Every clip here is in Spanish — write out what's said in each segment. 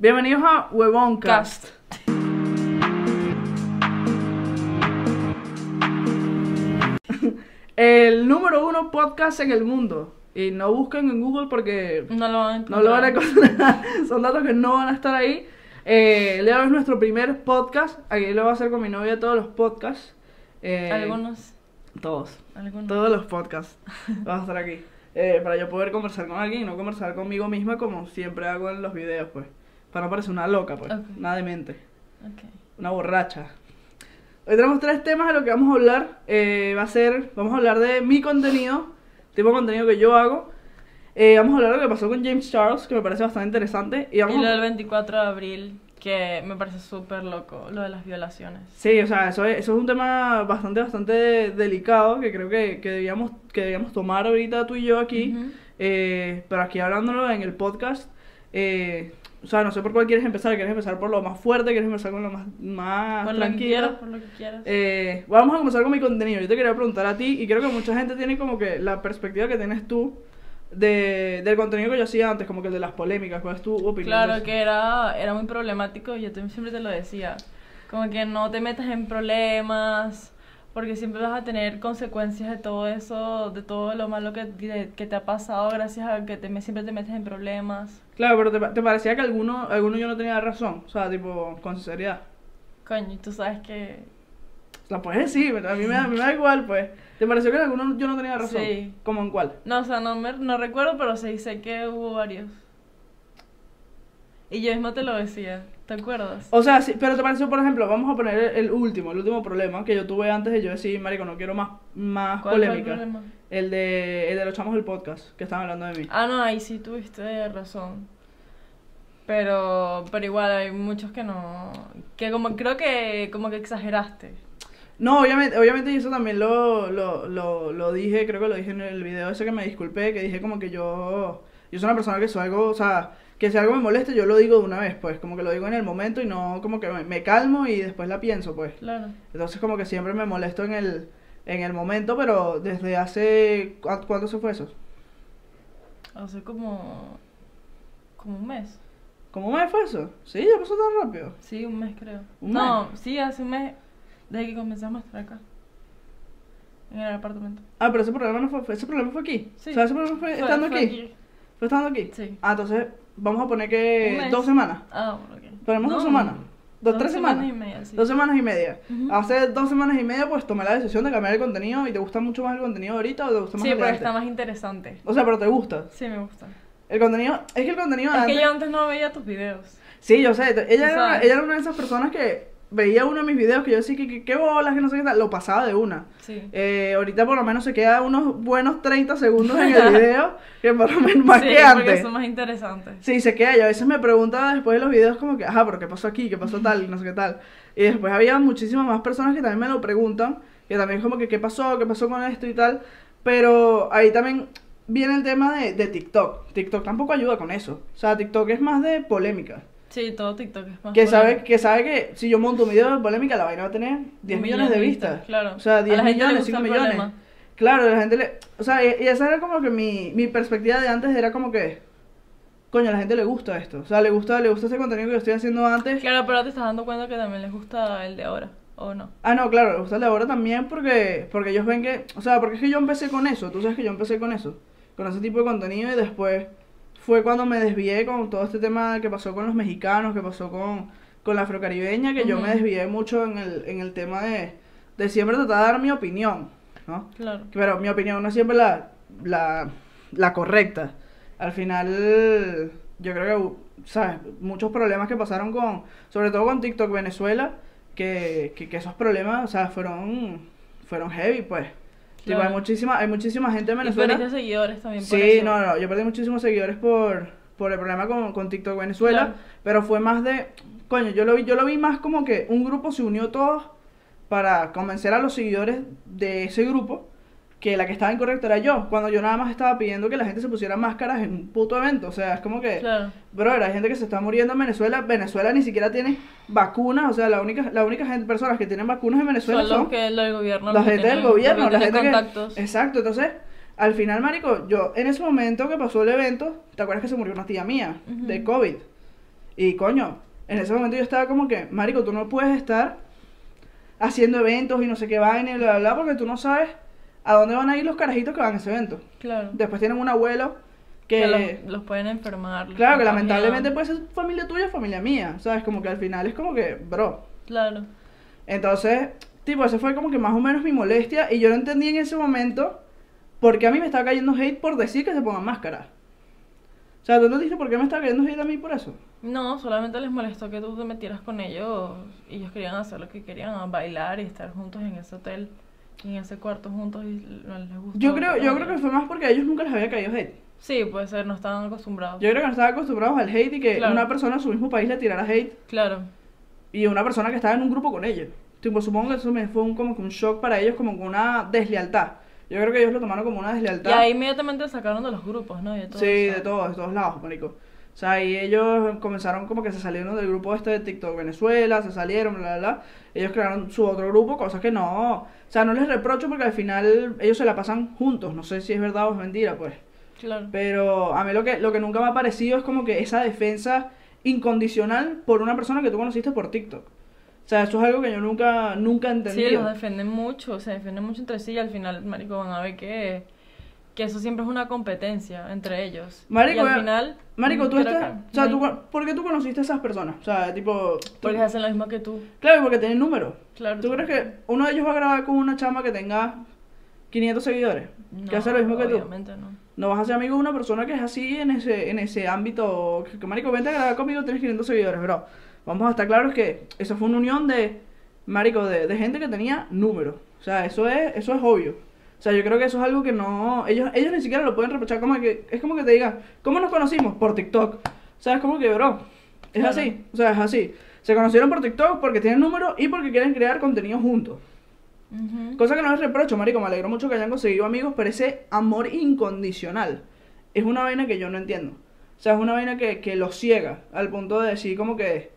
Bienvenidos a Huevoncast. el número uno podcast en el mundo. Y no busquen en Google porque No lo van a no lo van a encontrar. encontrar. Son datos que no van a estar ahí. Eh, Leo es nuestro primer podcast. Aquí lo voy a hacer con mi novia todos los podcasts. Eh, Algunos. Todos. Algunos. Todos los podcasts. Vas a estar aquí. Eh, para yo poder conversar con alguien y no conversar conmigo misma como siempre hago en los videos, pues. Para no parecer una loca, pues. Ok. Nada de mente. Ok. Una borracha. Hoy tenemos tres temas de lo que vamos a hablar. Eh, va a ser, vamos a hablar de mi contenido, tipo de contenido que yo hago. Eh, vamos a hablar de lo que pasó con James Charles, que me parece bastante interesante. Y Y vamos lo a- del 24 de abril, que me parece súper loco, lo de las violaciones. Sí, o sea, eso es, eso es un tema bastante, bastante delicado que creo que, que, debíamos, que debíamos tomar ahorita tú y yo aquí. Ujú. Eh, pero aquí hablándolo en el podcast, eh, o sea, no sé por cuál quieres empezar. ¿Quieres empezar por lo más fuerte? ¿Quieres empezar con lo más, más Por lo que tranquilo? quieras, por lo que quieras. Eh, vamos a comenzar con mi contenido. Yo te quería preguntar a ti, y creo que mucha gente tiene como que la perspectiva que tienes tú de, del contenido que yo hacía antes, como que el de las polémicas. ¿Cuál es tu opinión? Claro que era, era muy problemático, yo te- siempre te lo decía. Como que no te metas en problemas, porque siempre vas a tener consecuencias de todo eso, de todo lo malo que, que, que te ha pasado gracias a que te, me- siempre te metes en problemas. Claro, pero te, te parecía que alguno, alguno yo no tenía razón, o sea, tipo, con sinceridad. Coño, y tú sabes que... La puedes decir, pero a mí me, a mí me da igual, pues. ¿Te pareció que en alguno yo no tenía razón? Sí. ¿Cómo en cuál? No, o sea, no, me, no recuerdo, pero sí sé que hubo varios. Y yo mismo te lo decía, ¿te acuerdas? O sea, sí, pero te pareció, por ejemplo, vamos a poner el, el último, el último problema que yo tuve antes de yo decir, marico, no quiero más, más ¿Cuál fue el polémica. problema? El de, el de los chamos del podcast, que estaban hablando de mí. Ah, no, ahí sí tuviste razón. Pero, pero igual hay muchos que no, que como creo que como que exageraste. No, obviamente, obviamente eso también lo, lo, lo, lo dije, creo que lo dije en el video ese que me disculpé, que dije como que yo, yo soy una persona que soy algo, o sea, que si algo me molesta yo lo digo de una vez, pues, como que lo digo en el momento y no como que me, me calmo y después la pienso, pues. Claro. Entonces como que siempre me molesto en el, en el momento, pero desde hace, ¿cu- ¿cuánto se fue eso? Hace como como un mes. ¿Cómo me fue eso? Sí, ya pasó tan rápido. Sí, un mes creo. ¿Un no, sí, hace un mes desde que comenzamos a estar acá. En el apartamento. Ah, pero ese problema no fue, ese problema fue aquí. Sí. O sea, ese problema fue, Fue- estando fue aquí. Fue estando aquí. Sí. Ah, entonces vamos a poner que dos semanas. Ah, ok. Ponemos dos No, semanas. Dos, tres semanas. y media, sí. Dos semanas y media. Hace dos semanas y media, pues tomé la decisión de cambiar el contenido. ¿Y te gusta mucho más el contenido ahorita o te gusta más Sí, el porque antes? está más interesante. O sea, pero te gusta. Sí, me gusta. El contenido, es que el contenido Es que antes- yo antes no veía tus videos. Sí, yo sé. Ella, era ella era una de esas personas que veía uno de mis videos que yo decía que, qué bolas, que no sé qué tal. Lo pasaba de una. Sí. Eh, ahorita por lo menos se queda unos buenos 30 segundos en el video, que por lo menos más sí, que antes. son más interesantes. Sí, se queda. Y a veces me pregunta después de los videos como que, ajá, pero ¿qué pasó aquí? ¿Qué pasó tal? Y no sé qué tal. Y después había muchísimas más personas que también me lo preguntan, que también como que, ¿qué pasó? ¿Qué pasó con esto y tal? Pero ahí también viene el tema de, de TikTok. TikTok tampoco ayuda con eso. O sea, TikTok es más de polémica. Sí, todo TikTok es más Que sabe, que sabe que si yo monto un video de polémica, la vaina va a tener 10 Un millones de vistas. vistas, claro. O sea, A 10 la gente le millones, gusta 5 el millones. problema. Claro, la gente le... O sea, y, y esa era como que mi, mi perspectiva de antes era como que... Coño, a la gente le gusta esto. O sea, le gusta, le gusta este contenido que yo estoy haciendo antes. Claro, pero te estás dando cuenta que también les gusta el de ahora, ¿o no? Ah, no, claro, le gusta el de ahora también porque, porque ellos ven que... O sea, porque es que yo empecé con eso. Tú sabes que yo empecé con eso. Con ese tipo de contenido y después fue cuando me desvié con todo este tema que pasó con los mexicanos, que pasó con, con la afrocaribeña, que yo me desvié mucho en el, en el tema de, de siempre tratar de dar mi opinión, ¿no? Claro. Pero mi opinión no es siempre la, la, la correcta. Al final, yo creo que, ¿sabes? Muchos problemas que pasaron con, sobre todo con TikTok Venezuela, que, que, que esos problemas, o sea, fueron, fueron heavy, pues. Tipo, hay muchísima, hay muchísima gente en Y Venezuela. perdiste seguidores también por Sí, eso. no, no, yo perdí muchísimos seguidores por, por el problema con, con TikTok Venezuela, Claro. pero fue más de, coño, yo lo vi, yo lo vi más como que un grupo se unió todos para convencer a los seguidores de ese grupo que la que estaba incorrecta era yo, cuando yo nada más estaba pidiendo que la gente se pusiera máscaras en un puto evento, o sea, es como que, Claro. brother, hay gente que se está muriendo en Venezuela, Venezuela ni siquiera tiene vacunas, o sea, la única, la única gente, personas que tienen vacunas en Venezuela Son son, los que del gobierno. la gente del gobierno, la gente que... Exacto, entonces, al final, marico, yo en ese momento que pasó el evento, ¿te acuerdas que se murió una tía mía de. COVID? Y coño, en ese momento yo estaba como que, marico, tú no puedes estar haciendo eventos y no sé qué vaina y bla, bla, bla, porque tú no sabes a dónde van a ir los carajitos que van a ese evento. Claro. Después tienen un abuelo que... Que los, los pueden enfermar. los Claro, que lamentablemente puede ser familia tuya o familia mía, ¿sabes? Como que al final es como que, bro. Claro. Entonces, tipo, ese fue como que más o menos mi molestia y yo no entendí en ese momento por qué a mí me estaba cayendo hate por decir que se pongan máscara. O sea, ¿tú entendiste por qué me estaba cayendo hate a mí por eso? No, solamente les molestó que tú te metieras con ellos y ellos querían hacer lo que querían, bailar y estar juntos en ese hotel, en ese cuarto juntos y no les gustó. Yo creo, yo creo que fue más porque a ellos nunca les había caído hate. Sí, puede ser, no estaban acostumbrados. Yo creo que no estaban acostumbrados al hate y que Claro. una persona de su mismo país le tirara hate Claro. y una persona que estaba en un grupo con ellos. Tipo, supongo que eso me fue un, como que un shock para ellos, como una deslealtad. Yo creo que ellos lo tomaron como una Y deslealtad. ahí inmediatamente sacaron de los grupos, ¿no? Y de todo Sí, de todos, de todos lados, marico. O sea, y ellos comenzaron como que se salieron del grupo este de TikTok Venezuela, se salieron, bla, bla, bla. Ellos crearon su otro grupo, cosas que no... O sea, no les reprocho porque al final ellos se la pasan juntos. No sé si es verdad o es mentira, pues. Claro. Pero a mí lo que, lo que nunca me ha parecido es como que esa defensa incondicional por una persona que tú conociste por TikTok. O sea, eso es algo que yo nunca, nunca he Sí, los defienden mucho, se defienden mucho entre sí y al final, marico, van a ver que, que eso siempre es una competencia entre ellos. Marico, y al eh, final... Marico, tú creo estás... que O sea, tú, ¿por qué tú conociste a esas personas? O sea, tipo... tú- Porque hacen lo mismo que tú. Claro, porque tienen números. Claro. ¿Tú crees que uno de ellos va a grabar con una chama que tenga 500 seguidores? que No, hace lo mismo que tú. Obviamente no. No vas a ser amigo de una persona que es así en ese, en ese ámbito. Que, que, marico, vente a grabar conmigo, tienes 500 seguidores, bro. Vamos a estar claros que eso fue una unión de, marico, de, de gente que tenía números. O sea, eso es, eso es obvio. O sea, yo creo que eso es algo que no... Ellos, ellos ni siquiera lo pueden reprochar como que... Es como que te digan, ¿cómo nos conocimos? Por TikTok. O sea, es como que, bro, es Claro. así. O sea, es así. Se conocieron por TikTok porque tienen números y porque quieren crear contenido juntos. Cosa que no les reprocho, marico, me alegro mucho que hayan conseguido amigos, pero ese amor incondicional es una vaina que yo no entiendo. O sea, es una vaina que, que los ciega al punto de decir como que...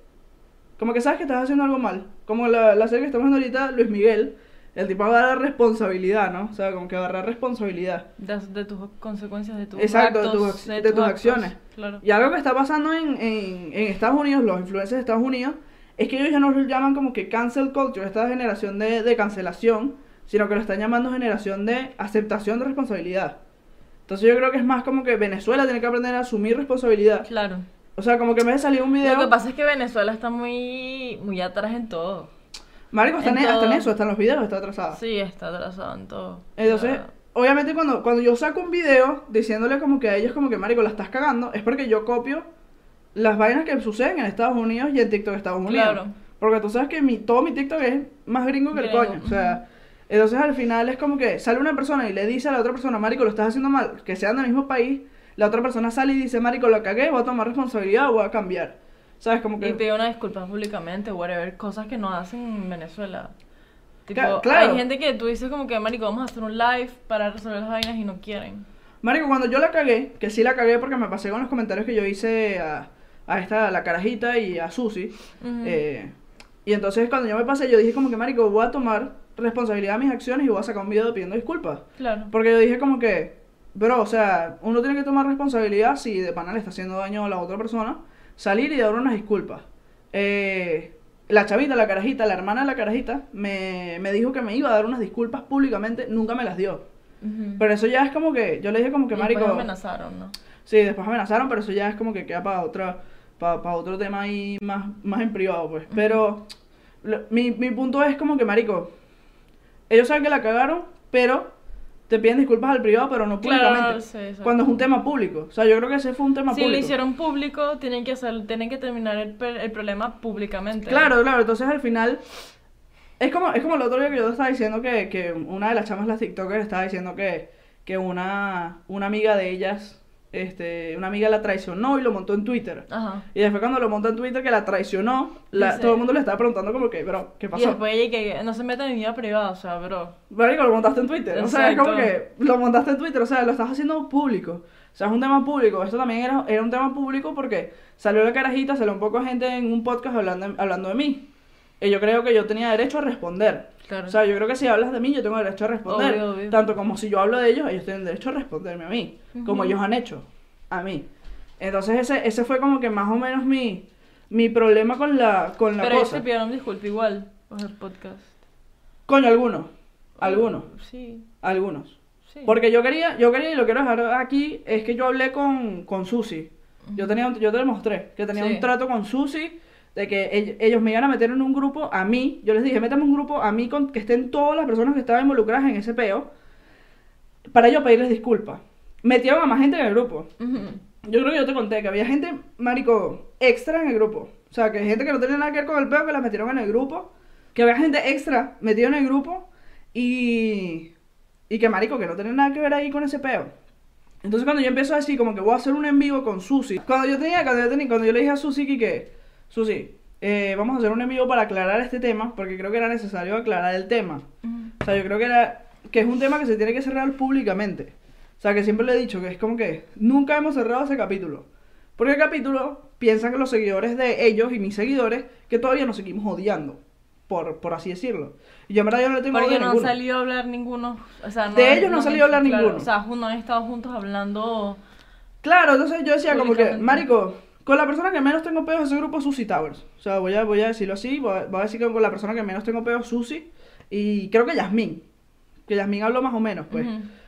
Como que sabes que estás haciendo algo mal. Como la, la serie que estamos viendo ahorita, Luis Miguel, el tipo agarra responsabilidad, ¿no? O sea, como que agarra responsabilidad. De, de tus consecuencias, de tus Exacto, de actos, tus- de tus acciones. Claro. Y algo que está pasando en, en, en Estados Unidos, los influencers de Estados Unidos, es que ellos ya no lo llaman como que cancel culture, esta generación de, de cancelación, sino que lo están llamando generación de aceptación de responsabilidad. Entonces yo creo que es más como que Venezuela tiene que aprender a asumir responsabilidad. Claro. O sea, como que me salió un video... Lo que pasa es que Venezuela está muy, muy atrás en todo. Marico, hasta en, en hasta en todo. eso, hasta en los videos está atrasada. Sí, está atrasado en todo. Entonces, obviamente cuando, cuando yo saco un video diciéndole como que a ellos como que, marico, la estás cagando, es porque yo copio las vainas que suceden en Estados Unidos y en TikTok de Estados Unidos. Claro. Porque tú sabes que mi, todo mi TikTok es más gringo que el coño. O sea, entonces al final es como que sale una persona y le dice a la otra persona, marico, lo estás haciendo mal, que sean del mismo país, la otra persona sale y dice, marico, lo cagué, voy a tomar responsabilidad, voy a cambiar. ¿Sabes? Como que... Y pide una disculpa públicamente, whatever, cosas que no hacen en Venezuela. Tipo, Ca- claro. hay gente que tú dices como que, marico, vamos a hacer un live para resolver las vainas y no quieren. Marico, cuando yo la cagué, que sí la cagué porque me pasé con los comentarios que yo hice a, a esta, a la carajita y a Susi. Ujú. eh, y entonces cuando yo me pasé, yo dije como que, marico, voy a tomar responsabilidad de mis acciones y voy a sacar un video pidiendo disculpas. Claro. Porque yo dije como que, bro, o sea, uno tiene que tomar responsabilidad si de pana le está haciendo daño a la otra persona, salir y dar unas disculpas. Eh, la chavita, la carajita, la hermana de la carajita, me, me dijo que me iba a dar unas disculpas públicamente, nunca me las dio. Pero eso ya es como que, yo le dije como que, Y después marico... amenazaron, ¿no? Sí, después amenazaron, pero eso ya es como que queda para otra, para, otro tema ahí más, más en privado, pues. Pero lo- mi, mi punto es como que, marico, ellos saben que la cagaron, pero te piden disculpas al privado, pero no Claro, públicamente. sí, exacto. cuando es un tema público. O sea, yo creo que ese fue un tema Si público. lo hicieron público, tienen que hacer, tienen que terminar el, el problema públicamente. Claro, claro, entonces al final es como, es como el otro día que yo estaba diciendo que, que una de las chamas, las TikTokers, estaba diciendo que, que una, una amiga de ellas, este, una amiga la traicionó y lo montó en Twitter. Ajá. Y después cuando lo montó en Twitter que la traicionó, la- todo el mundo le estaba preguntando como que, bro, ¿qué Y pasó? después ella que no se meta en mi vida privada, o sea, bro. Marico, lo montaste en Twitter. O sea, es como Exacto. que lo montaste en Twitter, o sea, lo estás haciendo público. O sea, es un tema público. Esto también era, era un tema público porque salió la carajita, salió un poco gente en un podcast hablando, hablando de mí. Y yo creo que yo tenía derecho a responder. Claro. O sea, yo creo que si hablas de mí, yo tengo derecho a responder. Obvio, obvio. Tanto como si yo hablo de ellos, ellos tienen derecho a responderme a mí. Como ellos han hecho a mí. Entonces ese, ese fue como que más o menos mi, mi problema con la, con la Pero ellos cosa. te pidieron disculpa igual por el podcast. Coño, algunos. Algunos. Sí, Algunos. sí. Porque yo quería, yo quería y lo quiero dejar aquí, es que yo hablé con, con Susi. Yo tenía, yo te lo mostré, que tenía Sí. un trato con Susi de que ell- ellos me iban a meter en un grupo a mí. Yo les dije, métame un grupo a mí con que estén todas las personas que estaban involucradas en ese peo para yo pedirles disculpas. Metieron a más gente en el grupo. Yo creo que yo te conté que había gente, marico, extra en el grupo. O sea, que gente que no tenía nada que ver con el peo que las metieron en el grupo. Que había gente extra metida en el grupo y... Y que, marico, que no tenía nada que ver ahí con ese peo. Entonces cuando yo empiezo así, como que voy a hacer un en vivo con Susi. Cuando yo tenía, cuando yo, tenía, cuando yo le dije a Susi que Susi, eh, vamos a hacer un en vivo para aclarar este tema, porque creo que era necesario aclarar el tema. O sea, yo creo que era que es un tema que se tiene que cerrar públicamente. O sea, que siempre le he dicho que es como que nunca hemos cerrado ese capítulo. Porque el capítulo piensan que los seguidores de ellos y mis seguidores que todavía nos seguimos odiando, por, por así decirlo. Y yo en verdad yo no le tengo Porque no ninguno. salido a hablar ninguno. O sea, no De ellos no ha han salido a hablar claro, ninguno. O sea, no han estado juntos hablando. Claro, entonces yo decía como que, marico, con la persona que menos tengo peos es ese grupo Susi Towers. O sea, voy a, voy a decirlo así, voy a, voy a decir que con la persona que menos tengo peos Susi y creo que Yasmín. Que Yasmín habló más o menos, pues.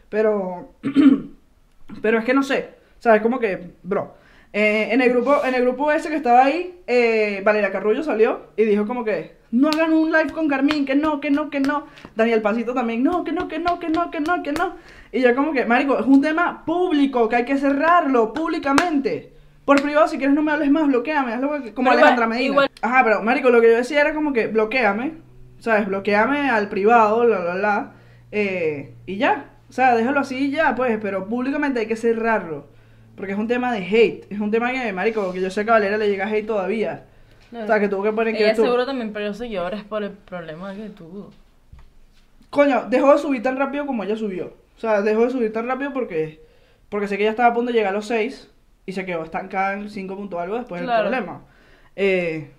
Pero, pero es que no sé, ¿sabes? Como que, bro, eh, en, el grupo, en el grupo ese que estaba ahí, eh, Valeria Carrullo salió y dijo como que, no hagan un live con Carmín, que no, que no, que no. Daniel Pasito también, no, que no, que no, que no, que no, que no. Y yo como que, marico, es un tema público, que hay que cerrarlo públicamente. Por privado, si quieres no me hables más, bloqueame, hazlo como Pero Alejandra igual- Medina. igual- Ajá, pero marico, lo que yo decía era como que, bloqueame, ¿sabes? Bloqueame al privado, la, la, la, eh, y ya. O sea, déjalo así y ya, pues, pero públicamente hay que cerrarlo. Porque es un tema de hate, es un tema que, marico, que yo sé que a Valeria le llega hate todavía. O sea, que tuvo que poner que Ella tú- seguro también perdió seguidores por el problema que tuvo. Coño, dejó de subir tan rápido como ella subió. O sea, dejó de subir tan rápido porque, porque sé que ella estaba a punto de llegar a los 6 y se quedó estancada en 5 punto algo después Claro. del problema. Eh,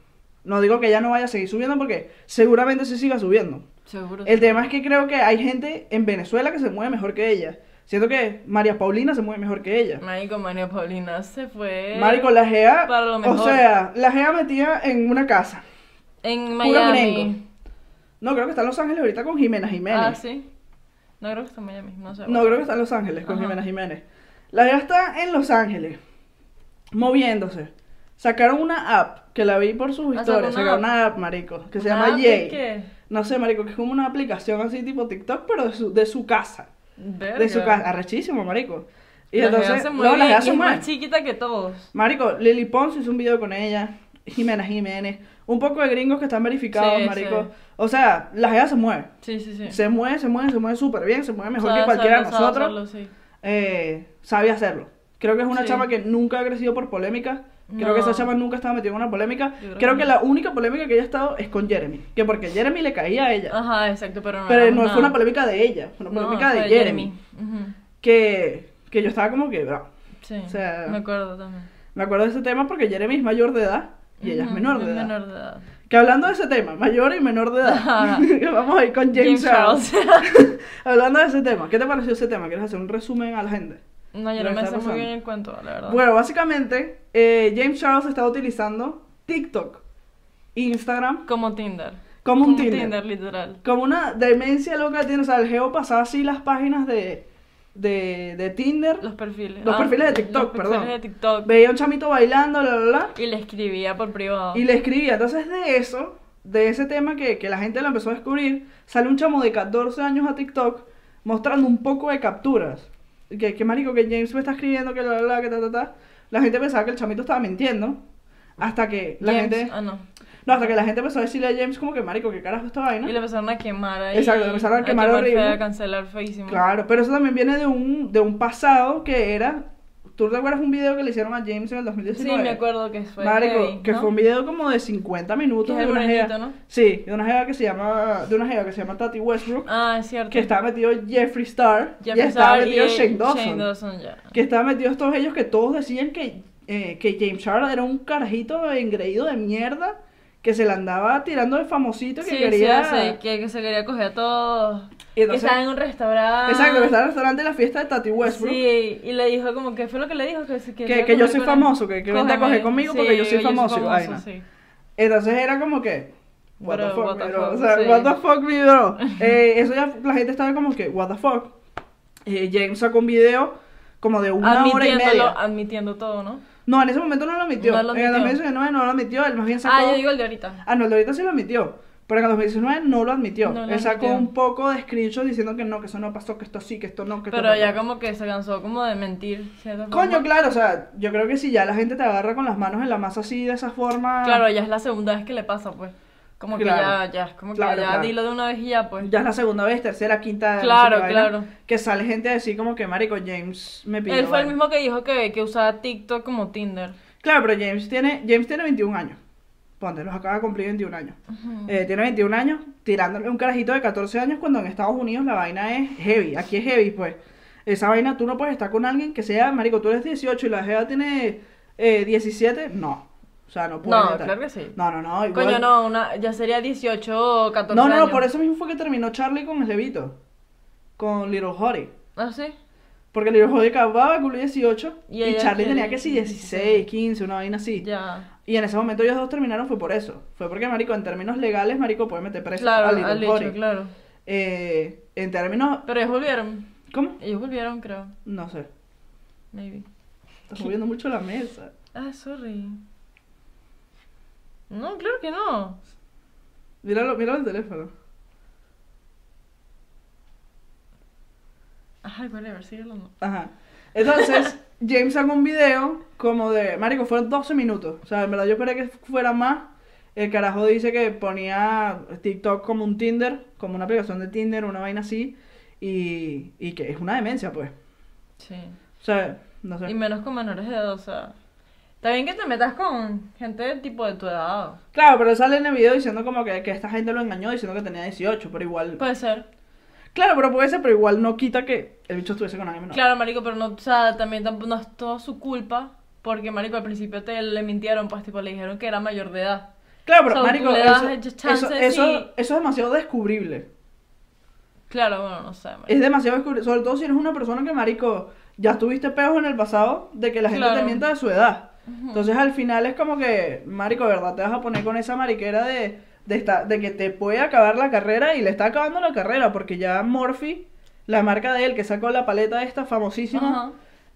no digo que ella no vaya a seguir subiendo porque seguramente se siga subiendo. Seguro. El tema es que creo que hay gente en Venezuela que se mueve mejor que ella. Siento que María Paulina se mueve mejor que ella. Marico, María Paulina se fue. Marico, la GEA, para lo o mejor. sea, la GEA metida en una casa. En Miami. No, creo que está en Los Ángeles ahorita con Jimena Jiménez. Ah, sí. No creo que está en Miami. No sé. No, creo que está en Los Ángeles con Ajá. Jimena Jiménez. La GEA está en Los Ángeles, moviéndose. Sacaron una app que la vi por sus Ah, historias. una Sacaron una app, marico, que se ¿Una llama app qué? No sé, marico, que es como una aplicación así tipo TikTok, pero de su, de su casa. Verga. De su casa. Arrechísimo, marico. Y La entonces, no, mueve la y es más chiquita que todos. Marico, Lily Pons hizo un video con ella, Jimena Jiménez, un poco de gringos que están verificados, Sí, marico. sí. O sea, la GEA se mueve. Sí, sí, sí. Se mueve, se mueve, se mueve súper bien, se mueve mejor Sabe que cualquiera de hacerlo, sabe nosotros. hacerlo, sí. eh, sabe hacerlo. Creo que es una Sí. chama que nunca ha crecido por polémica. Creo que esa chama nunca estaba metida en una polémica. Creo Creo que la única polémica que ella ha estado es con Jeremy. Que porque Jeremy le caía a ella. Ajá, exacto, pero no. pero no fue una polémica de ella, fue una polémica de Jeremy. Que, que yo estaba como que, bro. Sí, O sea, me acuerdo también. Me acuerdo de ese tema porque Jeremy es mayor de edad y ella es menor de edad. menor de edad. Que hablando de ese tema, mayor y menor de edad, vamos a ir con James, James. Charles. hablando de ese tema, ¿qué te pareció ese tema? ¿Quieres hacer un resumen a la gente? No, yo no me sé muy bien el cuento, la verdad. Bueno, básicamente, eh, James Charles está utilizando TikTok, Instagram, Como Tinder. como un Como Tinder. literal. Como una demencia loca tiene. O sea, el geo pasaba así las páginas de, de, de Tinder. Los perfiles. Los perfiles de TikTok, los perfiles perdón. de TikTok. Veía un chamito bailando, bla, bla, bla. Y le escribía por privado. Y le escribía. Entonces, de eso, de ese tema que, que la gente lo empezó a descubrir, sale un chamo de 14 años a TikTok mostrando un poco de capturas. Que, que marico, que James me está escribiendo, que la, la, la, que ta, ta, ta. La gente pensaba que el chamito estaba mintiendo. Hasta que la James- gente. Ah, no. No, hasta que la gente empezó a decirle a James como que marico, ¿qué carajo esta vaina? Y le empezaron a quemar ahí. Exacto, le empezaron a quemar horrible. feo, A cancelar feísimo. Claro, pero eso también viene de un, de un pasado que era. ¿Tú te acuerdas un video que le hicieron a James en el Sí, 2019? me acuerdo que fue. Marico, heavy, que fue un video como de 50 minutos de una jeva- ¿no? Sí, de una jeva que se llama de una jeva que se llama Tati Westbrook, Ah, es cierto. que estaba metido Jeffree Star y estaba Star metido y Shane Dawson, Shane Dawson, ya. que estaban metidos todos ellos que todos decían que eh, que James Charles era un carajito engreído de mierda que se le andaba tirando de famosito que Sí, quería sí, sí, que, que se quería coger a todos. Y que entonces- estaba en un restaurante. Exacto, que está en el restaurante de la fiesta de Tati Westbrook. Sí, y le dijo como que fue lo que le dijo que, Que- quería que yo soy famoso, que- que vente a coger conmigo porque yo soy que famoso y vaina. sí. Entonces era como que, what the Bro, fuck, what the mi bro. fuck, O sea, sí. what the fuck, mi bro. Eh, eso ya la gente estaba como que, what the fuck. Eh, James sacó un video como de una hora y media. admitiendo todo, ¿no? No, en ese momento no lo admitió. No lo En el admitió. 2019 no lo admitió, él más bien sacó. Ah, yo digo el de ahorita. Ah, no, el de ahorita sí lo admitió. Pero en el 2019 no lo admitió. No lo él sacó admitió. un poco de screenshot diciendo que no, que eso no pasó, que esto sí, que esto no, que esto Pero no. ya como que se cansó como de mentir. ¿cierto? Coño, claro, o sea, yo creo que si ya la gente te agarra con las manos en la masa así, de esa forma. Claro, ya es la segunda vez que le pasa, pues. Como que ya, ya, es como Claro, que ya claro. dilo de una vez y ya, pues. Ya es la segunda vez, tercera, quinta. no sé Claro, vaina, claro. Que sale gente a decir como que, marico, James me pidió. Él fue el vaina". mismo que dijo que, que usaba TikTok como Tinder. Claro, pero James tiene, James tiene 21 años. Ponte, los acaba de cumplir 21 años. Eh, tiene 21 años, tirándole un carajito de 14 años cuando en Estados Unidos la vaina es heavy. Aquí es heavy, pues. Esa vaina tú no puedes estar con alguien que sea, marico, tú eres 18 y la jeva tiene eh, 17. No. O sea, no puedes No, estar. claro que sí. No, no, no. igual- Coño, no, una, ya sería 18 o 14 No, no, no, años. por eso mismo fue que terminó Charlie con el Levito. Con Little Hottie. ¿Ah, sí? Porque Little Hottie acababa de cumplir 18 Y Charlie tenía que sí 16, 15, una vaina así. Ya. Y en ese momento ellos dos terminaron fue por eso. Fue porque, marico, en términos legales, marico, puede meter preso Claro, a Little claro. Eh, en términos... Pero ellos volvieron. ¿Cómo? Ellos volvieron, creo. No sé. Maybe. Estás moviendo mucho la mesa. Ah, sorry. No, claro que no. Míralo, míralo el teléfono. Ay, whatever, sigue hablando. Ajá. Entonces, James sacó un video como de... Marico, fueron 12 minutos. O sea, en verdad yo esperé que fuera más. El carajo dice que ponía TikTok como un Tinder, como una aplicación de Tinder, una vaina así. Y, y que es una demencia, pues. Sí. O sea, no sé. Y menos con menores de edad, o sea. Está bien que te metas con gente tipo de tu edad. Claro, pero sale en el video diciendo como que, que esta gente lo engañó diciendo que tenía 18, pero igual... Puede ser. Claro, pero puede ser, pero igual no quita que el bicho estuviese con alguien menor. Claro, marico, pero no, o sea, también no es todo su culpa. Porque, marico, al principio te le mintieron, pues, tipo, le dijeron que era mayor de edad. Claro, pero So, marico, le das eso, eso, eso, y- eso es demasiado descubrible. Claro, bueno, no sé, marico. Es demasiado descubrible, sobre todo si eres una persona que, marico, ya tuviste peos en el pasado de que la gente te mienta de su edad. Entonces al final es como que, marico, ¿verdad? Te vas a poner con esa mariquera de, de, esta- de que te puede acabar la carrera y le está acabando la carrera porque ya Morphy, la marca de él que sacó la paleta esta famosísima, Ajá.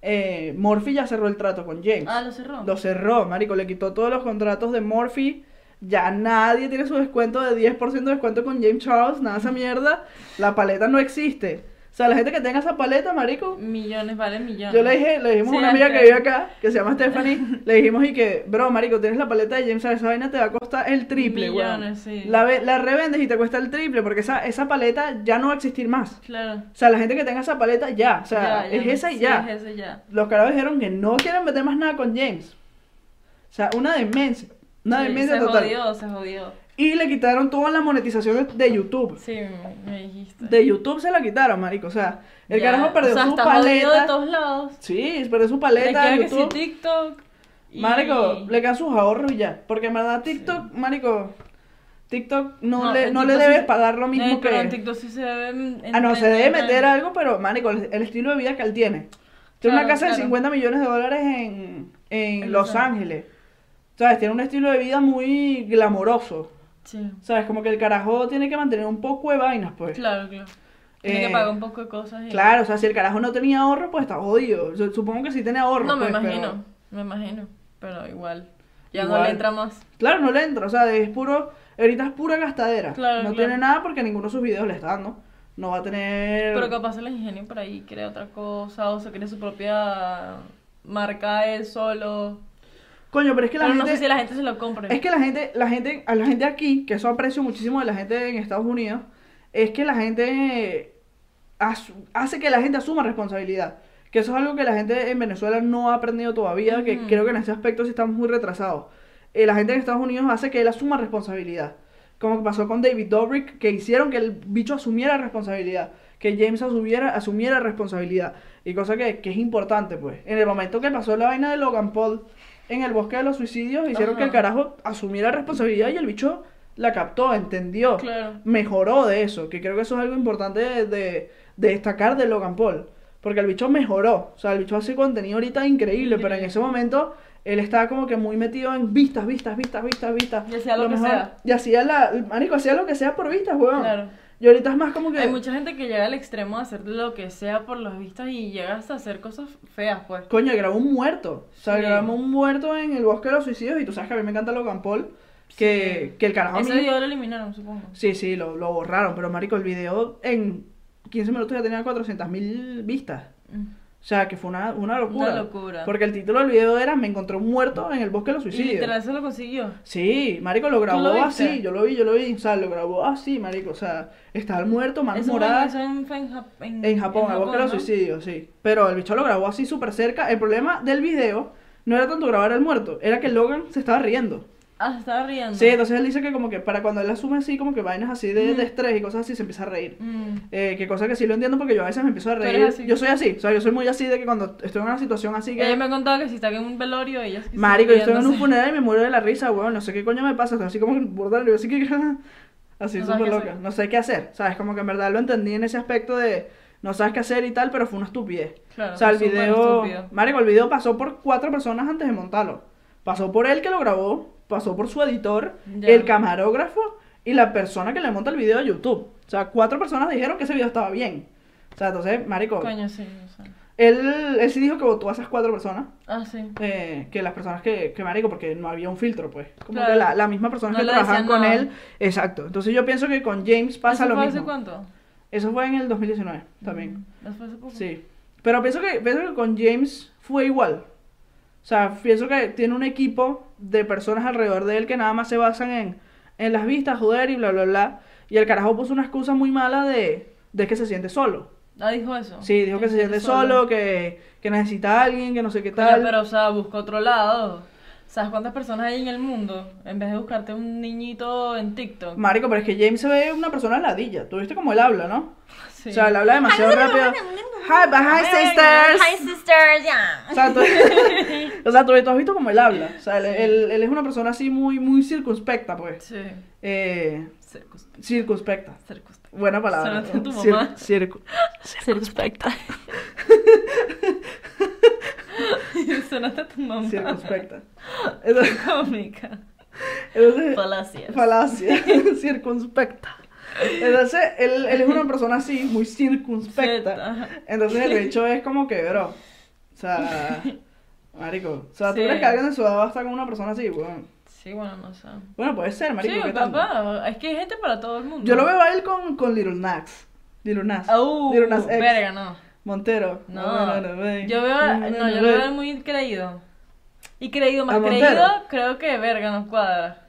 Eh, Morphy ya cerró el trato con James. Ah, lo cerró. Lo cerró, marico, le quitó todos los contratos de Morphy. Ya nadie tiene su descuento de 10% de descuento con James Charles, nada de esa mierda. La paleta no existe. O sea, la gente que tenga esa paleta, marico, Millones, vale millones. yo le dije, le dijimos Sí, a una amiga que vive acá, que se llama Stephanie, le dijimos y que, bro, marico, tienes la paleta de James, esa vaina te va a costar el triple. Millones, sí. La, la revendes y te cuesta el triple, porque esa, esa paleta ya no va a existir más. Claro. O sea, la gente que tenga esa paleta, ya. O sea, Ya, ya, es esa y sí, ya Es ese y ya. los carajos dijeron que no quieren meter más nada con James. O sea, una demencia. Una demencia se total. jodió, se jodió. Y le quitaron toda la monetización de, de YouTube. Sí, me, dijiste. De YouTube se la quitaron, marico. O sea, el Ya, carajo perdió o sea, su está jodido de paleta. todos lados. Sí, perdió su Le paleta de que sí YouTube. TikTok. y- Marico, le quedan sus ahorros y ya. Porque en verdad TikTok, marico, TikTok no, No, le, en no le debes sí- pagar lo mismo Eh, que... Pero en TikTok sí se debe. en- Ah, no, se debe entender- meter algo, pero, marico, el, el estilo de vida que él tiene. Tiene una Claro, casa de claro. 50 millones de dólares en, en En Los Los Ángeles. ¿Sabes? Tiene un estilo de vida muy glamoroso. Sí. ¿Sabes? Como que el carajo tiene que mantener un poco de vainas, pues. Claro, claro. Tiene Eh, que pagar un poco de cosas. y- Claro, o sea, si el carajo no tenía ahorro, pues está jodido. Yo supongo que sí tiene ahorro. No, me pues, pero- imagino. Me imagino. Pero igual. Ya no le entra más. Claro, no le entra, o sea, es puro, ahorita es pura gastadera. Claro, no claro. tiene nada porque ninguno de sus videos le está dando. No va a tener... Pero capaz el ingenio por ahí crea otra cosa. O se crea su propia marca él solo. Coño, pero es que la Pero no gente... sé si la gente se lo compre. Es que la gente, la gente, a la gente aquí, que eso aprecio muchísimo de la gente en Estados Unidos, es que la gente hace que la gente asuma responsabilidad. Que eso es algo que la gente en Venezuela no ha aprendido todavía, que creo que en ese aspecto sí estamos muy retrasados. Eh, la gente en Estados Unidos hace que él asuma responsabilidad. Como pasó con David Dobrik, que hicieron que el bicho asumiera responsabilidad. Que James asumiera, asumiera responsabilidad. Y cosa que, que es importante, pues. En el momento que pasó la vaina de Logan Paul en el bosque de los suicidios, hicieron Ajá. que el carajo asumiera responsabilidad y el bicho la captó, entendió, Claro. mejoró de eso, que creo que eso es algo importante de, de- de destacar de Logan Paul, porque el bicho mejoró, o sea, el bicho hace contenido ahorita increíble, pero en ese momento él estaba como que muy metido en vistas, vistas, vistas, vistas, vistas. Y hacía lo que sea. Y hacía la, marico, hacía lo que sea por vistas, weón. Claro. Y ahorita es más como que... Hay mucha gente que llega al extremo de hacer lo que sea por los vistas y llega hasta a hacer cosas feas, pues. Coño, grabó un muerto. O sea, Sí. grabó un muerto en el bosque de los suicidios. Y tú sabes que a mí me encanta Logan Paul. Que, Sí. que el carajo a mí- Ese video lo eliminaron, supongo. Sí, sí, lo, lo borraron. Pero, marico, el video en 15 minutos ya tenía 400.000 vistas. Mm. O sea, que fue una, una locura. Una locura. Porque el título del video era Me encontré un muerto en el bosque de los Y suicidios. literal se lo consiguió. Sí, marico, lo grabó lo así. Yo lo vi, yo lo vi. O sea, lo grabó así, marico. O sea, estaba el muerto, manos moradas. eso en, en, en, En Japón, el bosque de los suicidios, sí. Pero el bicho lo grabó así súper cerca. El problema del video no era tanto grabar al muerto, era que Logan se estaba riendo. Ah, se estaba riendo. Sí, entonces él dice que como que para cuando él asume así como que vainas así de, Ujú. de estrés y cosas así, se empieza a reír. Mm. Eh, que cosa que sí lo entiendo porque yo a veces me empiezo a reír. así. Yo soy así, o sea, yo soy muy así de que cuando estoy en una situación así que... Ella me ha contado que si está en un velorio, ella se Marico, yo estoy en un funeral y me muero de la risa, weón, no sé qué coño me pasa, estoy así como burda, yo así que... así No súper loca, no sé qué hacer, ¿sabes? Como que en verdad lo entendí en ese aspecto de no sabes qué hacer y tal, pero fue una estupidez. Claro, o sea, el video... Marico, el video pasó por cuatro personas antes de montarlo. Pasó por él que lo grabó, pasó por su editor, Ya. el camarógrafo y la persona que le monta el video a YouTube. O sea, cuatro personas dijeron que ese video estaba bien. O sea, entonces, marico, Coño, sí, no sé. él, él sí dijo que votó a esas cuatro personas. Ah, sí. eh, que las personas que, que, marico, porque no había un filtro, pues. Como Claro. que la, la misma persona No que trabajaban con nada. él. Exacto. Entonces yo pienso que con James pasa ¿Eso lo fue mismo. hace cuánto? Eso fue en el 2019 también. Mm, ¿Eso fue hace poco? Sí. Pero pienso que, pienso que con James fue igual. O sea, pienso que tiene un equipo de personas alrededor de él que nada más se basan en, en las vistas, joder y bla, bla, bla. Y el carajo puso una excusa muy mala de, de que se siente solo. Ah, dijo eso. Sí, dijo que se siente solo, que, que necesita a alguien, que no sé qué tal. pero, o sea, busca otro lado. ¿Sabes cuántas personas hay en el mundo? En vez de buscarte un niñito en TikTok. Marico, pero es que James se ve una persona ladilla. ¿Tú viste cómo él habla, no? Sí. O sea, él habla demasiado rápido. Hi, but hi, sisters. Hi, sisters, yeah. O sea, tú, o sea, tú, tú has visto cómo él habla. O sea, él, él- él es una persona así muy, muy circunspecta, pues. Sí. Eh, circunspecta. Circus. Buena palabra. A tu Cir- mamá. circu- Circunspecta. Sonaste a tu mamá. circunspecta. Entonces, Cómica. entonces- Falacias. falacia. circunspecta. Entonces, él, él es una persona así, muy circunspecta. Entonces el hecho es como que, bro. O sea, marico. O sea, ¿tú crees que alguien de su edad va a estar con una persona así, weón? Sí, bueno, no sé. Bueno, puede ser, marico. sí, ¿qué tanto? papá. Es que hay gente para todo el mundo. Yo lo veo a él con, con Little Nas. Little Nas. Uh, Little Nas X. verga, no. Montero. No, no, ven. yo veo, a- no, yo lo veo muy creído. Y creído más creído, creo que verga nos cuadra.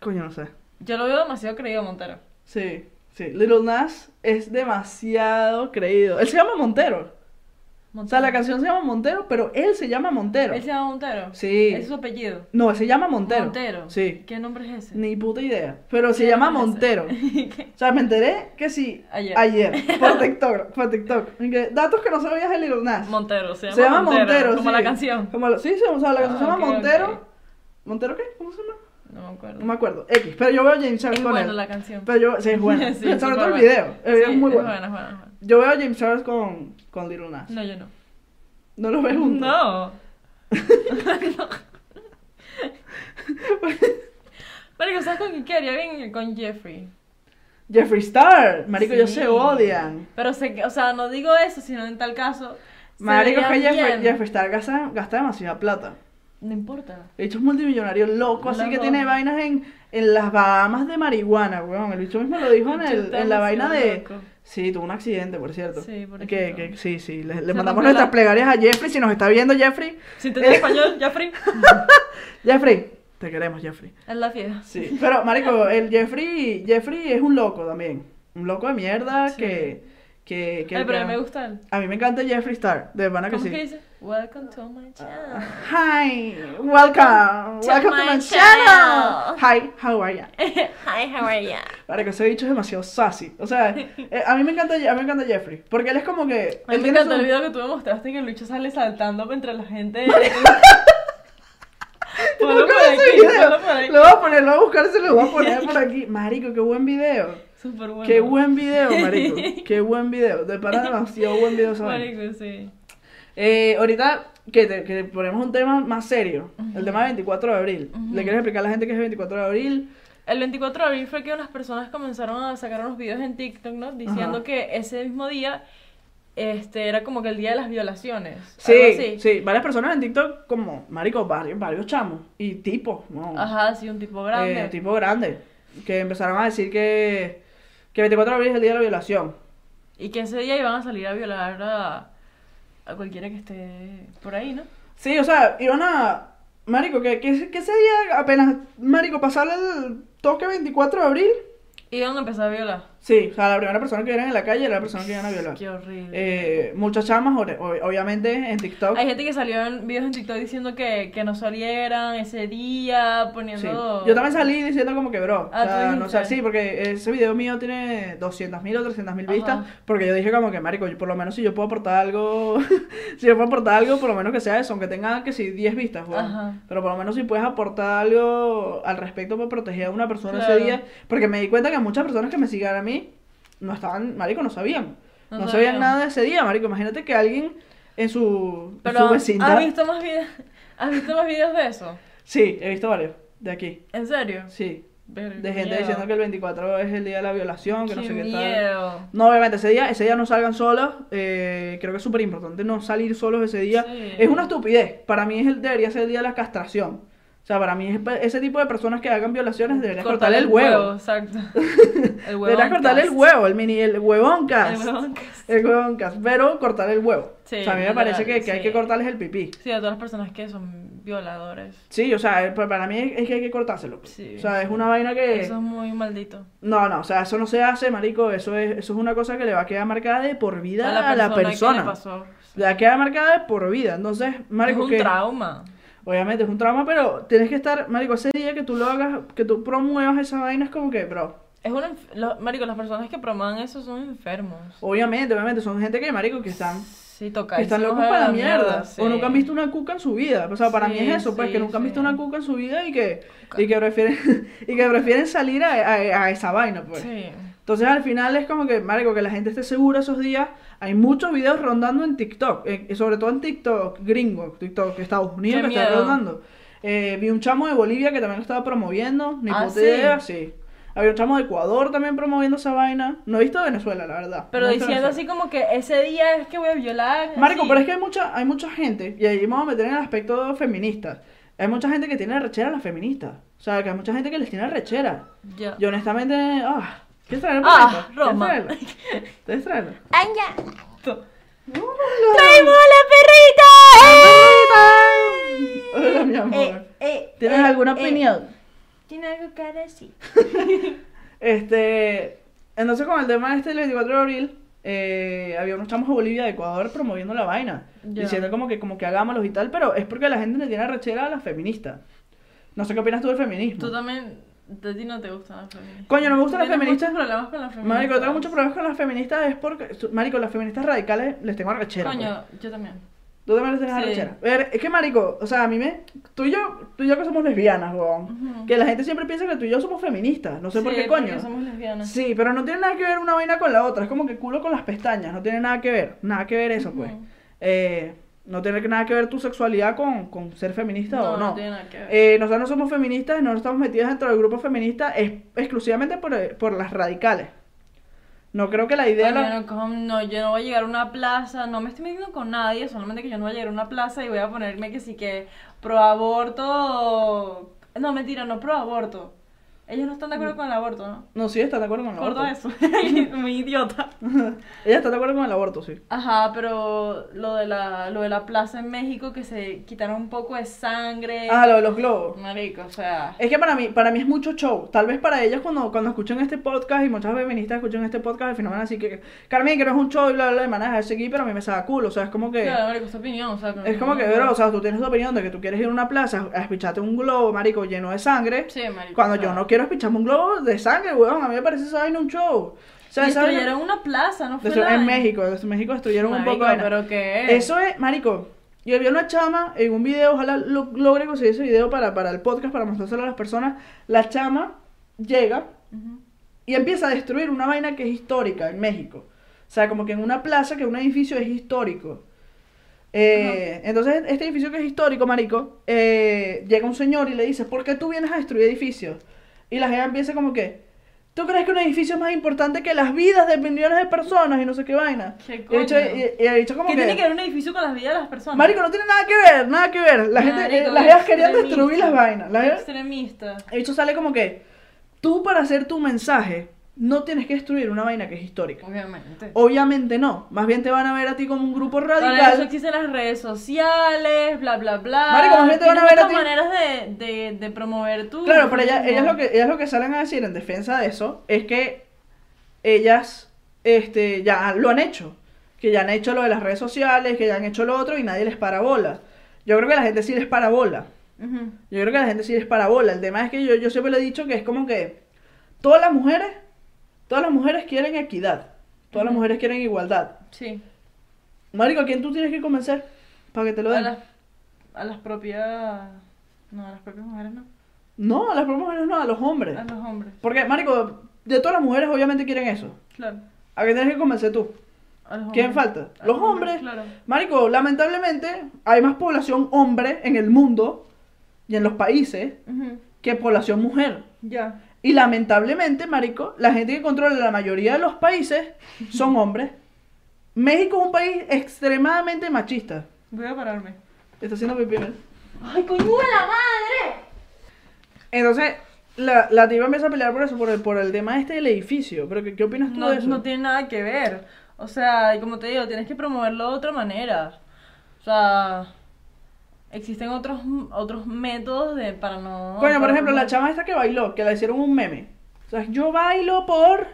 Coño, no sé. Yo lo veo demasiado creído Montero. Sí, sí. Little Nas es demasiado creído. Él se llama Montero. O sea, la canción se llama Montero, pero él se llama Montero. Él se llama Montero. Sí. Ese es su apellido. No, se llama Montero. Montero. Sí. ¿Qué nombre es ese? Ni puta idea. Pero se ¿Qué llama Montero. O sea, me enteré que sí. Ayer. Por TikTok. Por TikTok. Datos que no sabías de Little Nas. Montero, se llama, se llama Montero. Como sí. la canción. Como la- sí, sí, o sea, la canción Ah, se llama ok, Montero. ¿Montero qué? ¿Cómo se llama? No me acuerdo. No me acuerdo. X. Pero yo veo a James Charles es con buena él. la canción. Pero yo, sí, es buena. Sí, Sobre todo el video. El video Sí, es muy bueno. es buena, es buena. Yo veo a James Charles con, con Little Nas. No, yo no. No los ves juntos. No. Marico, ¿sabes con quién quedaría bien? Con Jeffrey. Jeffree Star. Marico, ellos Sí. se odian. Pero sé que, o sea, no digo eso, sino en tal caso. se Marico, es que bien. Jeffree Star gasta, gasta demasiada plata. No importa. El bicho es multimillonario loco, así que tiene vainas en, en las Bahamas de marihuana, weón. El bicho mismo lo dijo en, El en la vaina de... loco. Sí, tuvo un accidente, por cierto. Sí, por que, que, Sí, sí, le, mandamos nuestras la- plegarias a Jeffrey. Si nos está viendo Jeffrey. Si entendí español, Jeffrey. Jeffrey, te queremos, Jeffrey. Es la fiesta. Sí, pero marico, el Jeffrey, Jeffrey es un loco también. Un loco de mierda Sí. que... que, que Ay, pero a que- mí me gusta él. A mí me encanta Jeffree Star, de pana que ¿Cómo sí. que dice? Welcome to my channel. Hi, welcome, To welcome to my my channel. channel. Hi, how are ya? Hi, how are ya? Marico, ese bicho es demasiado sassy. O sea, eh, a mí me encanta, a mí me encanta Jeffrey, porque él es como que... A mí me tiene encantó su- el video que tú me mostraste que el bicho sale saltando entre la gente. Ponlo por aquí, ponlo por ahí. Lo voy a poner, lo voy a buscar, se lo voy a poner por aquí. Marico, qué buen video. Súper bueno. Qué buen video, marico. Qué buen video. De para demasiado buen video, ¿sabes? Marico, sí. Eh, ahorita que, te- que ponemos un tema más serio, el tema del 24 de abril. Ujú. ¿Le quieres explicar a la gente qué es el 24 de abril? El 24 de abril fue que unas personas comenzaron a sacar unos videos en TikTok, ¿no? Diciendo Ajá. que ese mismo día este era como que el día de las violaciones. Sí, sí, varias personas en TikTok como, marico, varios, varios chamos y tipos, ¿no? Ajá, sí, un tipo grande. Eh, tipo grande, que empezaron a decir que, que 24 de abril es el día de la violación. Y que ese día iban a salir a violar a, a cualquiera que esté por ahí, ¿no? Sí, o sea, iban a... Marico, que, que, que ese día apenas, Marico, pasar el toque 24 de abril. Iban a empezar a violar. Sí, o sea, la primera persona que vieron en la calle era la persona que iban a violar. Qué horrible. Eh, muchas chamas, obviamente, en TikTok. Hay gente que salió en videos en TikTok diciendo que, que no salieran ese día, Sí. poniendo... Yo también salí diciendo como que, bro, Ah, o sea, ¿tú no sé, sí, porque ese video mío tiene 200.000 o 300.000 vistas, porque yo dije como que, marico, yo por lo menos si yo puedo aportar algo, si yo puedo aportar algo, por lo menos que sea eso, aunque tenga que sí 10 vistas, weón. Ajá. pero por lo menos si puedes aportar algo al respecto para proteger a una persona Claro. ese día, porque me di cuenta que muchas personas que me sigan a mí no estaban, marico, no sabían, no, No sabían nada de ese día, marico, imagínate que alguien en su, Pero, su vecindad, ¿has visto más videos? ¿Has visto más videos de eso? sí, he visto varios, de aquí, ¿En serio? sí. Ver- De gente miedo. diciendo que el 24 es el día de la violación, que no Qué sé qué tal. miedo. No, obviamente, ese día, ese día no salgan solos. eh, creo que es súper importante no salir solos ese día. Sí. Es una estupidez. Para mí es el, debería ser el día de la castración. O sea, para mí ese tipo de personas que hagan violaciones deberías cortarle el huevo. exacto. El huevo. Deberías cortarle el huevo, el mini, el huevón El huevón El huevón cast, pero cortarle el huevo. Sí, o sea, a mí me parece que, que hay que cortarles el pipí. Sí, a todas las personas que son violadores. Sí, o sea, eh, pa- para mí es que hay que cortárselo. Sí. O sea, es una vaina que... Eso es muy maldito. No, no, o sea, eso no se hace, marico, eso es, eso es una cosa que le va a quedar marcada de por vida a la que persona. le pasó. Le va a quedar marcada de por vida. Entonces, marico, es un que trauma. Obviamente es un trauma, pero tienes que estar, marico, ese día que tú lo hagas, que tú promuevas esa vaina es como que, bro, Es una lo- marico, las personas que promuevan eso son enfermos. obviamente, obviamente, son gente que, marico, que están, Sí, que toca. están locos para la mierda, o nunca han visto una cuca en su vida. O sea, para mí Sí, es eso, pues, que nunca han visto una cuca en su vida y que, y que prefieren, y que prefieren salir a, a- a esa vaina, pues. Sí. Entonces al final es como que, marico, que la gente esté segura esos días. Hay muchos videos rondando en TikTok, eh, sobre todo en TikTok gringo, TikTok Estados Unidos Qué que está miedo. rondando. Eh, vi un chamo de Bolivia que también lo estaba promoviendo, ni Ah, puta ¿sí? idea, sí. Había un chamo de Ecuador también promoviendo esa vaina. No he visto Venezuela, la verdad. Pero No diciendo así como que ese día es que voy a violar. Marico, así. pero es que hay mucha, hay mucha gente, y ahí vamos a meter en el aspecto feminista. Hay mucha gente que tiene rechera a las feministas. O sea, que hay mucha gente que les tiene rechera. Ya. Yo honestamente, ah, ¿quieres traerlo? Ah, perrito? ¿Quieres Roma. traerlo? ¿Quieres traerlo? ¡Traemos la Hola, mi amor. perrita! Eh, ¿Tienes alguna opinión? ¿Tiene algo que decir? Este, entonces con el tema este del 24 de abril, eh, había unos chamos de Bolivia, de Ecuador, promoviendo la vaina. Diciendo como que, como que hagámoslos y tal, pero es porque la gente le tiene rechera a las feministas. No sé qué opinas tú del feminismo. Tú también, de ti no te gustan las feministas. Coño, no me gustan las feministas. muchos problemas con las feministas. Marico, tengo muchos problemas con las feministas, es porque, marico, las feministas radicales les tengo rechera. pues. Coño, yo también. Tú también les tienes Sí. rechera. A ver, es que marico, o sea, a mí me... Tú y yo, tú y yo que somos lesbianas, weón. Que la gente siempre piensa que tú y yo somos feministas. No sé por qué coño. porque somos lesbianas. Sí, pero no tiene nada que ver una vaina con la otra. Es como que culo con las pestañas. No tiene nada que ver. Nada que ver eso, pues. Eh, no tiene nada que ver tu sexualidad con, con ser feminista No, o no. no tiene nada que ver. Eh, nosotros no somos feministas, no estamos metidas dentro del grupo feminista es, exclusivamente por, por las radicales. No creo que la idea... La- no, no, yo no voy a llegar a una plaza, no me estoy metiendo con nadie, solamente que yo no voy a llegar a una plaza y voy a ponerme que sí que pro aborto. No, mentira, no pro aborto. Ellos no están de acuerdo con el aborto, ¿no? No, sí, está de acuerdo con el aborto. eso. Muy idiota. Ella está de acuerdo con el aborto, sí. Ajá, pero lo de la lo de la plaza en México que se quitaron un poco de sangre. Ah, lo de los globos. Marico, o sea, Es que para mí, para mí es mucho show. Tal vez para ellas cuando, cuando escuchan este podcast y muchas feministas escuchan este podcast, al final van a decir que Carmen, que no es un show y bla, bla, bla, a dejar seguir, pero a mí me saca culo. O sea, es como que... claro, marico, es tu opinión, o sea, Es como que, bro, o sea, tú tienes tu opinión de que tú quieres ir a una plaza a espicharte un globo, marico, lleno de sangre. Sí, marico. Cuando yo no quiero espicharme un globo de sangre, weón. A mí me parece esa vaina un show. O sea, destruyeron una plaza, no fue en México, en México destruyeron un poco de pero qué Eso es, marico, Y había una chama en un video, ojalá lo- logre conseguir ese video para, para el podcast, para mostrárselo a las personas. La chama llega y empieza a destruir una vaina que es histórica en México. O sea, como que en una plaza, que un edificio es histórico. Eh, entonces, este edificio que es histórico, marico, eh, llega un señor y le dice, ¿por qué tú vienes a destruir edificios? Y la gente empieza como que, ¿tú crees que un edificio es más importante que las vidas de millones de personas y no sé qué vaina? ¿Qué Y coño? y- y el bicho como ¿Qué que... tiene que ver un edificio con las vidas de las personas? Marico, no tiene nada que ver, nada que ver. La gente, eh, las ellas querían destruir las vainas. Jevas- Extremista. el bicho sale como que, tú para hacer tu mensaje, no tienes que destruir una vaina que es histórica. Obviamente. Obviamente no, más bien te van a ver a ti como un grupo Para eso radical. existen las redes sociales, bla, bla, bla. Marico, más bien te van a ver a ti- maneras de, de, de promover tu... Claro, pero ellas, ellas lo que, ellas lo que salen a decir en defensa de eso es que ellas este, ya lo han hecho. Que ya han hecho lo de las redes sociales, que ya han hecho lo otro y nadie les para bola. Yo creo que la gente sí les para bola. Ujú. Yo creo que la gente sí les para bola. El tema es que yo, yo siempre le he dicho que es como que todas las mujeres, todas las mujeres quieren equidad. Todas las mujeres quieren igualdad. Sí. Marico, ¿a quién tú tienes que convencer para que te lo A den? las, a las propias... No, a las propias mujeres no. No, a las propias mujeres no, a los hombres. A los hombres. Porque, Marico, de todas las mujeres obviamente quieren eso. Claro. ¿A quién tienes que convencer tú? A los ¿Quién falta? A Los hombres. Claro. Marico, lamentablemente hay más población hombre en el mundo y en los países que población mujer. Ya. Y lamentablemente, Marico, la gente que controla la mayoría de los países son hombres. México es un país extremadamente machista. Voy a pararme. Está haciendo pipí, ¿no? ¡Ay, coño de la madre! Entonces, la, la tipa empieza a pelear por eso, por el, por el tema este del edificio. Pero, ¿qué, qué opinas tú No, de eso? no tiene nada que ver. O sea, y como te digo, tienes que promoverlo de otra manera. O sea, existen otros otros métodos de para no. Coño, por ejemplo, no- la chama esta que bailó, que la hicieron un meme. O sea, yo bailo por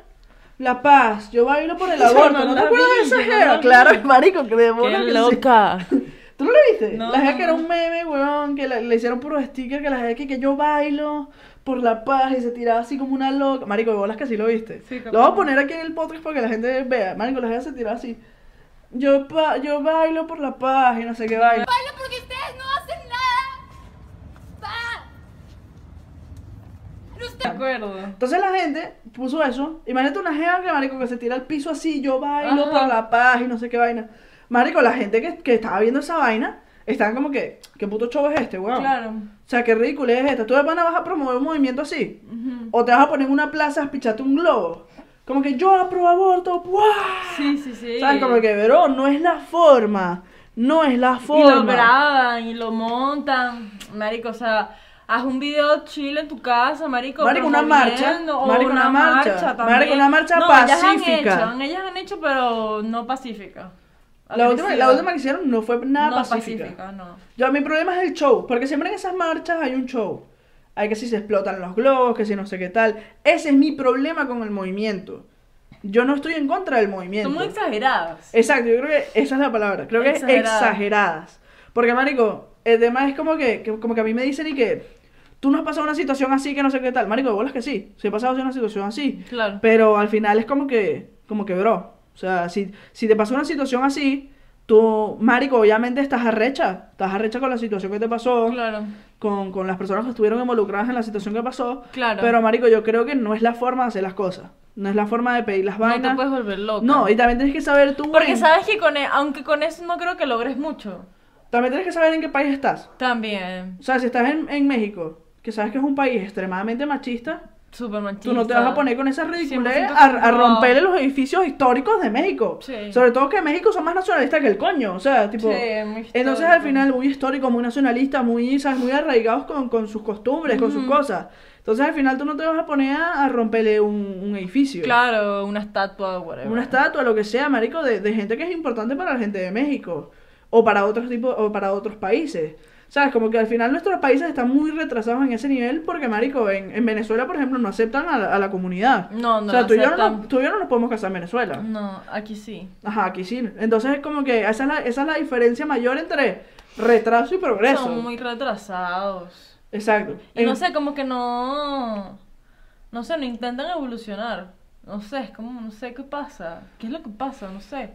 la paz, yo bailo por el aborto. no ¿No, te acuerdas vi, de esa jeva? Claro, marico, que de bola ¡Qué loca! ¿Tú no la viste? No, la jeva no, que era un meme, weón, que le, le hicieron puros stickers que la jeva que, que yo bailo por la paz y se tiraba así como una loca. Marico, de bolas que sí lo viste. Sí, lo voy a poner aquí en el podcast para que la gente vea. Marico, la jeva se tiraba así. Yo, pa- yo bailo por la paz y no sé qué bailo. Bailo porque De acuerdo. Entonces la gente puso eso. Imagínate una jeva que, marico, que se tira al piso así, yo bailo Ajá. por la paz y no sé qué vaina. Marico, la gente que, que estaba viendo esa vaina, estaban como que, ¿qué puto show es este, weón? Claro. O sea, qué ridículo es esta. ¿Tú de pana vas a promover un movimiento así? Ujú. ¿O te vas a poner en una plaza a picharte un globo? Como que yo apruebo aborto, ¡buah! Sí, sí, sí. ¿Sabes? Como que, bro, no es la forma. No es la Y lo forma. graban y lo montan. Marico, o sea, haz un video chill en tu casa, marico. Marico, una marcha. o Marico, una marcha. también. Marico, una marcha no, Ellas han pacífica. hecho, ellas han hecho, pero no pacífica. La última, la Agresiva. última que hicieron no fue nada no pacífica. no. Yo, mi problema es el show, porque siempre en esas marchas hay un show. Hay que si se explotan los globos, que si no sé qué tal. Ese es mi problema con el movimiento. Yo no estoy en contra del movimiento. Son muy exageradas. Exacto, yo creo que esa es la palabra. Creo que Exageradas. exageradas. Porque, marico, el tema es como que, que- como que a mí me dicen y que tú no has pasado una situación así que no sé qué tal. Marico, de bolas que sí. Sí he pasado una situación así. Claro. Pero al final es como que, como que, bro. O sea, si, si te pasó una situación así, tú, marico, obviamente estás arrecha. Estás arrecha con la situación que te pasó, Claro. con, con las personas que estuvieron involucradas en la situación que pasó. Claro. Pero, marico, yo creo que no es la forma de hacer las cosas. No es la forma de pedir las No vainas. te puedes volver loca. No, y también tienes que saber tú. Porque en- sabes que con e- aunque con eso no creo que logres mucho. También tienes que saber en qué país estás. También. O sea, si estás en, en México, que sabes que es un país extremadamente machista, Súper machista. tú no te vas a poner con esa ridiculez 100% a, romperle los edificios históricos de México. Sí. Sobre todo que México son más nacionalistas que el coño. O sea, tipo. Sí, muy entonces al final muy histórico, muy nacionalista, muy, ¿sabes? muy arraigados con, con sus costumbres, con sus cosas. Entonces al final tú no te vas a poner a, a romperle un, un edificio. Claro, una estatua o whatever. Una estatua, lo que sea, marico, de, de gente que es importante para la gente de México. O para otros tipos, o para otros países. ¿Sabes? Como que al final nuestros países están muy retrasados en ese nivel porque, marico, en, en Venezuela, por ejemplo, no aceptan a la, a la comunidad. No, no o sea, tú y, yo no, tú y yo no nos podemos casar en Venezuela. No, aquí sí. Ajá, aquí sí. Entonces es como que esa es la, esa es la diferencia mayor entre retraso y progreso. Son muy retrasados. Exacto. Y no sé, como que no. No sé, no intentan evolucionar. No sé, es como, no sé qué pasa. ¿Qué es lo que pasa? No sé.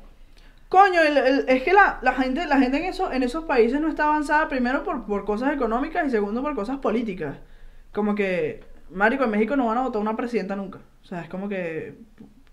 Coño, el- el- es que la, la gente, la gente en, eso, en esos países no está avanzada primero por, por cosas económicas y segundo por cosas políticas. Como que, Marico, en México no van a votar una presidenta nunca. O sea, es como que,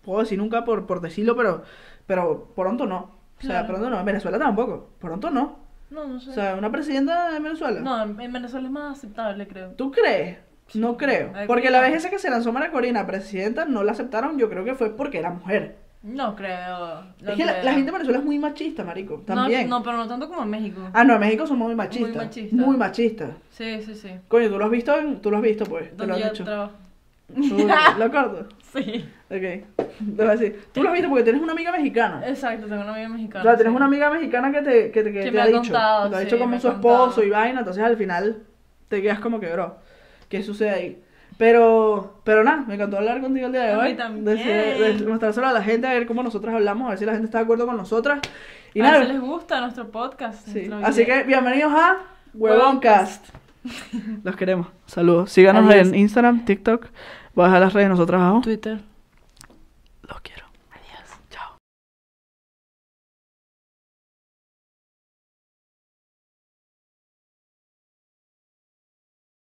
puedo decir nunca por, por decirlo, pero, pero pronto no. O sea, Claro. pronto no. En Venezuela tampoco. Pronto no. No, no sé. O sea, una presidenta en Venezuela. no, en en Venezuela es más aceptable, creo. ¿Tú crees? No creo. Porque la vez esa que se lanzó María Corina presidenta no la aceptaron, yo creo que fue porque era mujer. No creo. no es que la, creo. la gente en Venezuela es muy machista, marico. No, También. No, pero no tanto como en México. Ah, no, en México somos muy machistas. Muy machistas. Muy machistas. Sí, sí, sí. Coño, tú lo has visto, en- tú lo has visto, pues. Te lo han yo trabajo. Lo corto. Sí. Ok. Te voy a decir. Tú lo has visto porque tienes una amiga mexicana. Exacto, tengo una amiga mexicana. O sea, tienes sí. una amiga mexicana que te, que te, que Que te me ha ha dicho. contado, te ha sí, dicho como su esposo contado. y vaina, entonces al final te quedas como que, bro, ¿qué sucede ahí? Pero, pero nada, me encantó hablar contigo el día de A mí hoy. también. De, de mostrárselo a la gente, a ver cómo nosotros hablamos, a ver si la gente está de acuerdo con nosotras. Y a ver nada, si les gusta nuestro podcast. sí. nuestro Así que bienvenidos a Huevoncast. Los queremos. Saludos. Síganos Adiós. en Instagram, TikTok. Voy a dejar las redes de nosotras abajo. Twitter.